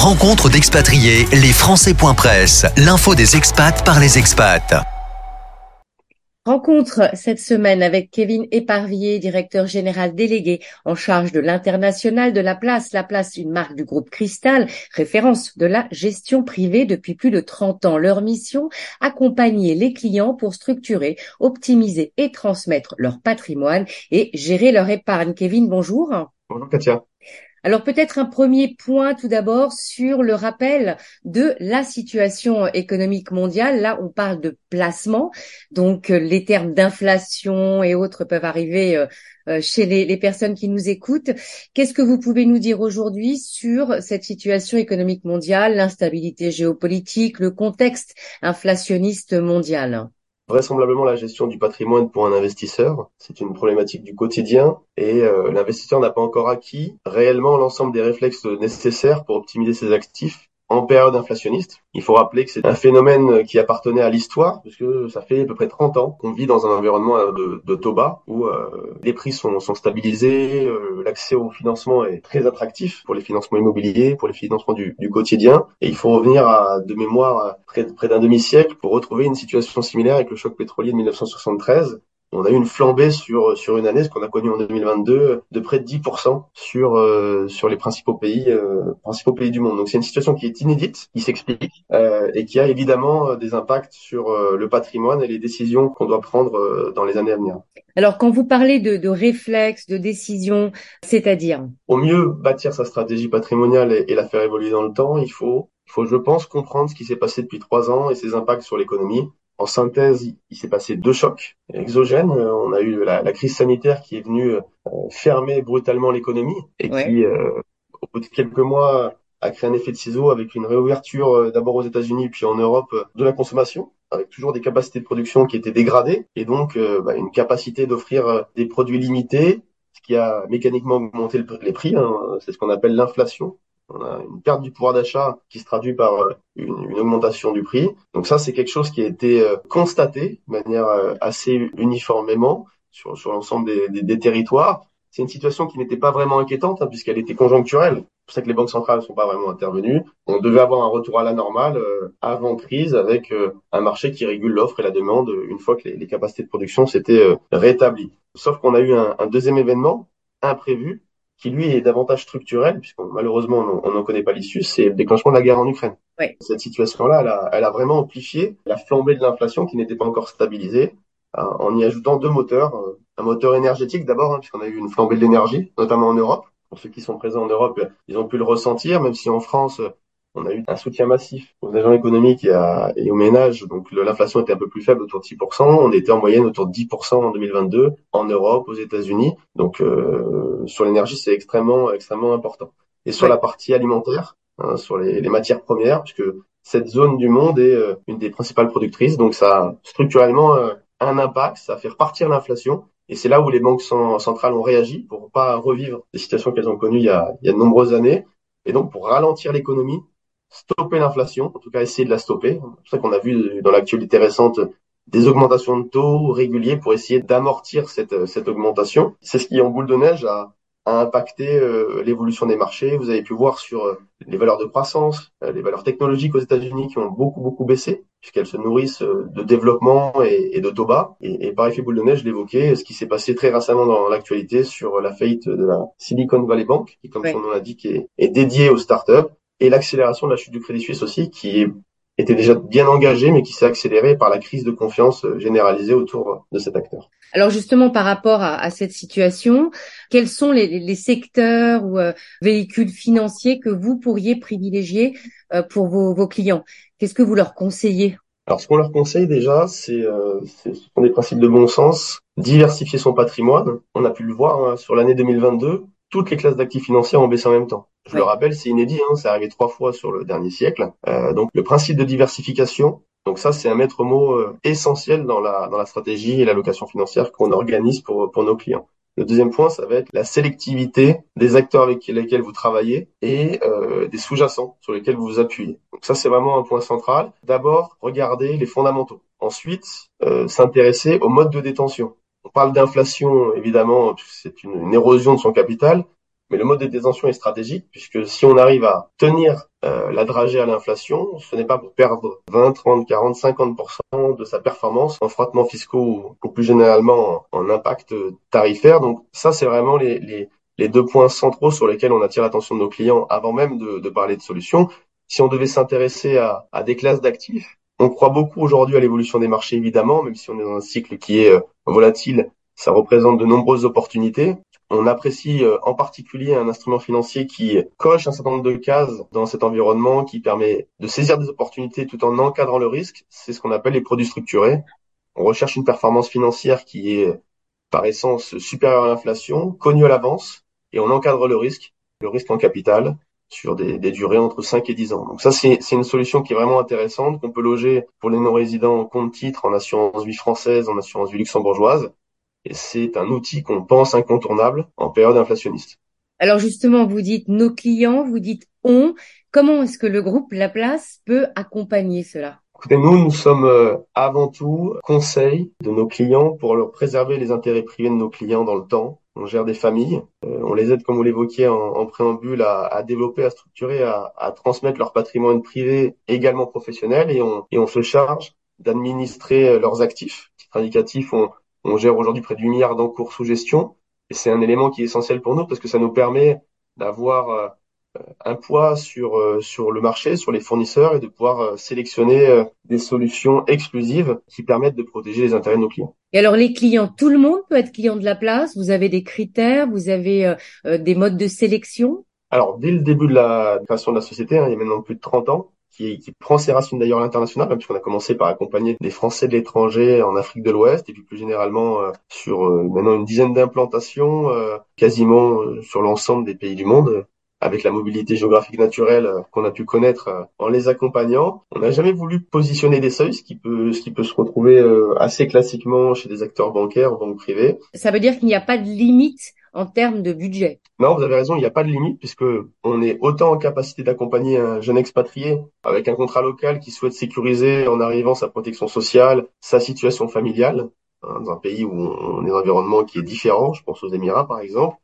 Rencontre d'expatriés, les Français.press, l'info des expats par les expats. Rencontre cette semaine avec Kevin Éparvier, directeur général délégué en charge de l'international de la place. La place, une marque du groupe Cristal, référence de la gestion privée depuis plus de 30 ans. Leur mission, accompagner les clients pour structurer, optimiser et transmettre leur patrimoine et gérer leur épargne. Kevin, bonjour. Bonjour Katia. Alors peut-être un premier point tout d'abord sur le rappel de la situation économique mondiale. Là, on parle de placement, donc euh, les termes d'inflation et autres peuvent arriver euh, euh, chez les, les, personnes qui nous écoutent. Qu'est-ce que vous pouvez nous dire aujourd'hui sur cette situation économique mondiale, l'instabilité géopolitique, le contexte inflationniste mondial? Vraisemblablement la gestion du patrimoine pour un investisseur. C'est une problématique du quotidien et euh, l'investisseur n'a pas encore acquis réellement l'ensemble des réflexes nécessaires pour optimiser ses actifs en période inflationniste. Il faut rappeler que c'est un phénomène qui appartenait à l'histoire, puisque ça fait à peu près 30 ans qu'on vit dans un environnement de, de taux bas, où euh, les prix sont, sont stabilisés, euh, l'accès au financement est très attractif pour les financements immobiliers, pour les financements du, du quotidien, et il faut revenir à, de mémoire près, près d'un demi-siècle pour retrouver une situation similaire avec le choc pétrolier de 1973, on a eu une flambée sur sur une année, ce qu'on a connu en 2022, de près de 10% sur euh, sur les principaux pays euh, principaux pays du monde. Donc c'est une situation qui est inédite, qui s'explique euh, et qui a évidemment des impacts sur le patrimoine et les décisions qu'on doit prendre dans les années à venir. Alors quand vous parlez de, de réflexes, de décisions, c'est-à-dire? Au mieux bâtir sa stratégie patrimoniale et, et la faire évoluer dans le temps, il faut il faut, je pense, comprendre ce qui s'est passé depuis trois ans et ses impacts sur l'économie. En synthèse, il s'est passé deux chocs exogènes. Euh, on a eu la, crise sanitaire qui est venue euh, fermer brutalement l'économie et qui, euh, au bout de quelques mois, a créé un effet de ciseau avec une réouverture d'abord aux États-Unis puis en Europe de la consommation, avec toujours des capacités de production qui étaient dégradées et donc bah, une capacité d'offrir des produits limités, ce qui a mécaniquement augmenté les prix. Hein. C'est ce qu'on appelle l'inflation. On a une perte du pouvoir d'achat qui se traduit par euh, une, augmentation du prix. Donc ça, c'est quelque chose qui a été euh, constaté de manière euh, assez uniformément sur, sur l'ensemble des, des, territoires. C'est une situation qui n'était pas vraiment inquiétante hein, puisqu'elle était conjoncturelle. C'est pour ça que les banques centrales ne sont pas vraiment intervenues. On devait avoir un retour à la normale avant crise avec un marché qui régule l'offre et la demande une fois que les, capacités de production s'étaient rétablies. Sauf qu'on a eu un, un deuxième événement imprévu qui lui est davantage structurel, puisque malheureusement on n'en connaît pas l'issue, c'est le déclenchement de la guerre en Ukraine. Cette situation-là, elle a, elle a, vraiment amplifié la flambée de l'inflation qui n'était pas encore stabilisée, hein, en y ajoutant deux moteurs. Euh, un moteur énergétique d'abord, hein, puisqu'on a eu une flambée de l'énergie, notamment en Europe. Pour ceux qui sont présents en Europe, ils ont pu le ressentir, même si en France, on a eu un soutien massif aux agents économiques et, aux ménages. Donc l'inflation était un peu plus faible, autour de 6%. On était en moyenne autour de 10% en 2022 en Europe, aux États-Unis. Donc euh, sur l'énergie, c'est extrêmement extrêmement important. Et sur la partie alimentaire, hein, sur les, matières premières, puisque cette zone du monde est euh, une des principales productrices. Donc ça a structurellement euh, un impact, ça fait repartir l'inflation. Et c'est là où les banques centrales ont réagi pour pas revivre des situations qu'elles ont connues il y a, il y a de nombreuses années. Et donc, pour ralentir l'économie, stopper l'inflation, en tout cas essayer de la stopper. C'est pour ça qu'on a vu dans l'actualité récente des augmentations de taux réguliers pour essayer d'amortir cette, cette augmentation. C'est ce qui, en boule de neige, a, a impacté euh, l'évolution des marchés. Vous avez pu voir sur euh, les valeurs de croissance, euh, les valeurs technologiques aux États-Unis qui ont beaucoup beaucoup baissé puisqu'elles se nourrissent de développement et, et de taux bas. Et, et, par effet boule de neige, je l'évoquais, ce qui s'est passé très récemment dans l'actualité sur la faillite de la Silicon Valley Bank, qui, comme son nom l'indique, est, est dédiée aux startups et l'accélération de la chute du Crédit Suisse aussi, qui était déjà bien engagée, mais qui s'est accélérée par la crise de confiance généralisée autour de cet acteur. Alors justement, par rapport à, à cette situation, quels sont les, les secteurs ou euh, véhicules financiers que vous pourriez privilégier euh, pour vos, vos clients? Qu'est-ce que vous leur conseillez? Alors, ce qu'on leur conseille déjà, c'est euh, ce sont des principes de bon sens. Diversifier son patrimoine. On a pu le voir hein, sur l'année 2022 toutes les classes d'actifs financiers ont baissé en même temps. Je le rappelle, c'est inédit, hein, c'est arrivé trois fois sur le dernier siècle. Euh, donc le principe de diversification, donc ça c'est un maître mot euh, essentiel dans la, dans la stratégie et l'allocation financière qu'on organise pour, pour nos clients. Le deuxième point, ça va être la sélectivité des acteurs avec lesquels vous travaillez et euh, des sous-jacents sur lesquels vous vous appuyez. Donc ça, c'est vraiment un point central. D'abord, regardez les fondamentaux. Ensuite, euh, s'intéresser au mode de détention. On parle d'inflation, évidemment, c'est une, érosion de son capital, mais le mode de détention est stratégique puisque si on arrive à tenir euh, la dragée à l'inflation, ce n'est pas pour perdre 20, 30, 40, 50% de sa performance en frottements fiscaux ou, plus généralement en, impact tarifaire. Donc ça, c'est vraiment les, deux points centraux sur lesquels on attire l'attention de nos clients avant même de, parler de solutions. Si on devait s'intéresser à des classes d'actifs, on croit beaucoup aujourd'hui à l'évolution des marchés, évidemment, même si on est dans un cycle qui est euh, volatile, ça représente de nombreuses opportunités. On apprécie euh, en particulier un instrument financier qui coche un certain nombre de cases dans cet environnement, qui permet de saisir des opportunités tout en encadrant le risque. C'est ce qu'on appelle les produits structurés. On recherche une performance financière qui est par essence supérieure à l'inflation, connue à l'avance, et on encadre le risque, le risque en capital, sur des, des, durées entre 5 et 10 ans. Donc ça, c'est une solution qui est vraiment intéressante, qu'on peut loger pour les non-résidents en compte titre, en assurance vie française, en assurance vie luxembourgeoise, et c'est un outil qu'on pense incontournable en période inflationniste. Alors justement, vous dites nos clients, vous dites on. Comment est-ce que le groupe La Place peut accompagner cela? Écoutez, nous, nous sommes euh, avant tout conseil de nos clients pour leur préserver les intérêts privés de nos clients dans le temps. On gère des familles, euh, on les aide, comme vous l'évoquiez en, préambule, à, développer, à structurer, à, transmettre leur patrimoine privé également professionnel et on, se charge d'administrer euh, leurs actifs. Indicatifs, on, on gère aujourd'hui près du milliard d'encours sous gestion. Et c'est un élément qui est essentiel pour nous parce que ça nous permet d'avoir euh, un poids sur euh, sur le marché, sur les fournisseurs et de pouvoir euh, sélectionner des solutions exclusives qui permettent de protéger les intérêts de nos clients. Et alors les clients, tout le monde peut être client de la place? Vous avez des critères, vous avez des modes de sélection? Alors dès le début de la création de la société, hein, il y a maintenant plus de 30 ans, qui, qui prend ses racines d'ailleurs à l'international, puisqu'on a commencé par accompagner des Français de l'étranger en Afrique de l'Ouest, et puis plus généralement euh, sur euh, maintenant une dizaine d'implantations, euh, quasiment sur l'ensemble des pays du monde, avec la mobilité géographique naturelle qu'on a pu connaître en les accompagnant. On n'a jamais voulu positionner des seuils, ce qui peut, ce qui peut se retrouver assez classiquement chez des acteurs bancaires, banques privées. Ça veut dire qu'il n'y a pas de limite en termes de budget. Non, vous avez raison, il n'y a pas de limite puisque on est autant en capacité d'accompagner un jeune expatrié avec un contrat local qui souhaite sécuriser en arrivant sa protection sociale, sa situation familiale, hein, dans un pays où on est dans un environnement qui est différent, je pense aux Émirats par exemple,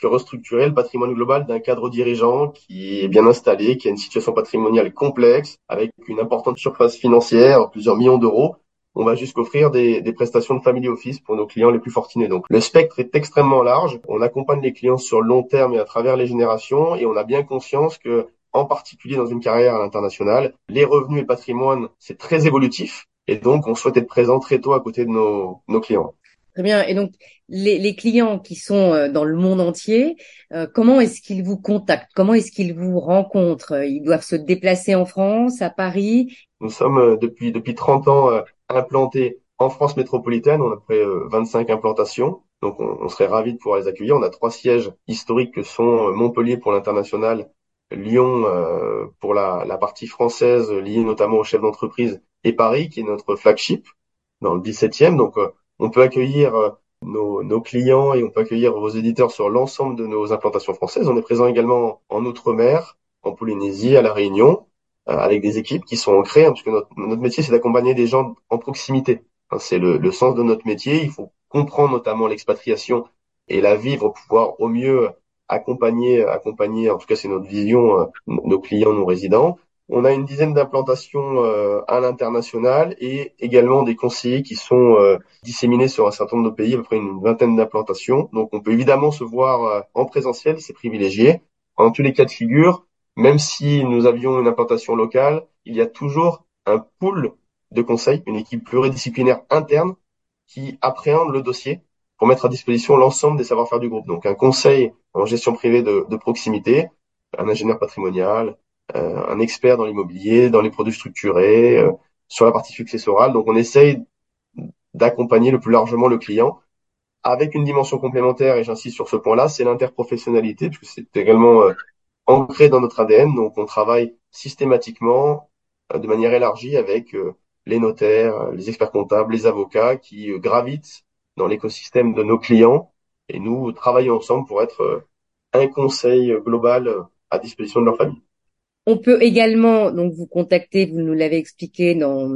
que restructurer le patrimoine global d'un cadre dirigeant qui est bien installé, qui a une situation patrimoniale complexe, avec une importante surface financière, plusieurs millions d'euros, on va jusqu'offrir des, des prestations de family office pour nos clients les plus fortunés. Donc le spectre est extrêmement large. On accompagne les clients sur le long terme et à travers les générations et on a bien conscience que en particulier dans une carrière à l'international, les revenus et le patrimoine, c'est très évolutif. Et donc, on souhaite être présent très tôt à côté de nos, nos clients. Très bien. Et donc, les, les, clients qui sont euh, dans le monde entier, euh, comment est-ce qu'ils vous contactent? Comment est-ce qu'ils vous rencontrent? Ils doivent se déplacer en France, à Paris? Nous sommes euh, depuis depuis 30 ans implantés en France métropolitaine. On a près 25 implantations. Donc, on, on serait ravis de pouvoir les accueillir. On a trois sièges historiques que sont Montpellier pour l'international, Lyon pour la, la partie française liée notamment aux chefs d'entreprise et Paris qui est notre flagship dans le 17e. Donc, on peut accueillir euh, nos, clients et on peut accueillir vos éditeurs sur l'ensemble de nos implantations françaises. On est présent également en Outre-mer, en Polynésie, à La Réunion, euh, avec des équipes qui sont ancrées, hein, parce notre, métier, c'est d'accompagner des gens en proximité. Hein, c'est le, sens de notre métier. Il faut comprendre notamment l'expatriation et la vivre, pouvoir au mieux accompagner, accompagner, en tout cas c'est notre vision, euh, nos clients, nos résidents, on a une dizaine d'implantations euh, à l'international et également des conseillers qui sont euh, disséminés sur un certain nombre de pays, à peu près une vingtaine d'implantations. Donc on peut évidemment se voir euh, en présentiel, c'est privilégié. En tous les cas de figure, même si nous avions une implantation locale, il y a toujours un pool de conseils, une équipe pluridisciplinaire interne qui appréhende le dossier pour mettre à disposition l'ensemble des savoir-faire du groupe. Donc un conseil en gestion privée de, de proximité, un ingénieur patrimonial, un expert dans l'immobilier, dans les produits structurés, euh, sur la partie successorale. Donc on essaye d'accompagner le plus largement le client avec une dimension complémentaire, et j'insiste sur ce point-là, c'est l'interprofessionnalité, puisque c'est également euh, ancré dans notre ADN. Donc on travaille systématiquement de manière élargie avec les notaires, les experts comptables, les avocats qui gravitent dans l'écosystème de nos clients et nous travaillons ensemble pour être un conseil global à disposition de leur famille. On peut également donc vous contacter, vous nous l'avez expliqué dans,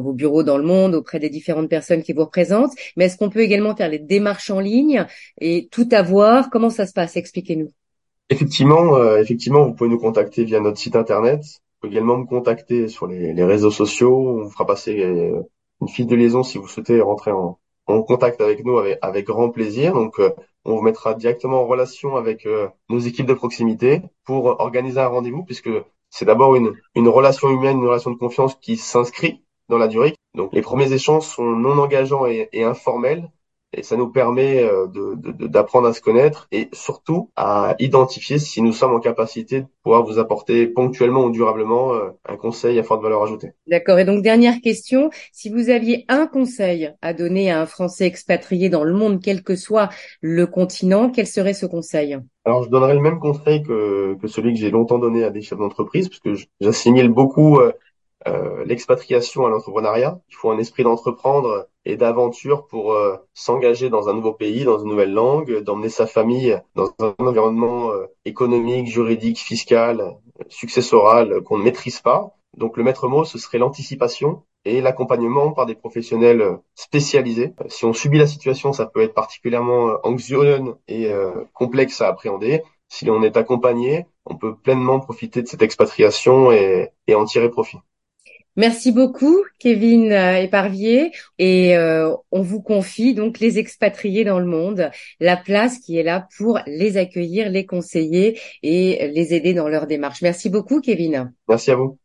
vos bureaux dans le monde auprès des différentes personnes qui vous représentent, mais est-ce qu'on peut également faire les démarches en ligne et tout avoir? Comment ça se passe? Expliquez-nous. Effectivement, euh, effectivement, vous pouvez nous contacter via notre site internet. Vous pouvez également me contacter sur les, réseaux sociaux. On vous fera passer euh, une fiche de liaison si vous souhaitez rentrer en, contact avec nous avec, avec grand plaisir. Donc, euh, on vous mettra directement en relation avec nos équipes de proximité pour organiser un rendez-vous, puisque c'est d'abord une, une relation humaine, une relation de confiance qui s'inscrit dans la durée. Donc, les premiers échanges sont non engageants et, et informels et ça nous permet euh, d'apprendre à se connaître et surtout à identifier si nous sommes en capacité de pouvoir vous apporter ponctuellement ou durablement euh, un conseil à forte valeur ajoutée. D'accord. Et donc dernière question, si vous aviez un conseil à donner à un Français expatrié dans le monde, quel que soit le continent, quel serait ce conseil? Alors, je donnerais le même conseil que, que celui que j'ai longtemps donné à des chefs d'entreprise, parce que j'assimile beaucoup euh, euh, l'expatriation à l'entrepreneuriat. Il faut un esprit d'entreprendre et d'aventure pour euh, s'engager dans un nouveau pays, dans une nouvelle langue, d'emmener sa famille dans un environnement euh, économique, juridique, fiscal, successoral qu'on ne maîtrise pas. Donc le maître mot, ce serait l'anticipation et l'accompagnement par des professionnels spécialisés. Si on subit la situation, ça peut être particulièrement anxiogène et complexe à appréhender. Si on est accompagné, on peut pleinement profiter de cette expatriation et en tirer profit. Merci beaucoup, Kevin euh, Éparvier. Et euh, on vous confie donc les expatriés dans le monde, la place qui est là pour les accueillir, les conseiller et les aider dans leur démarche. Merci beaucoup, Kevin. Merci à vous.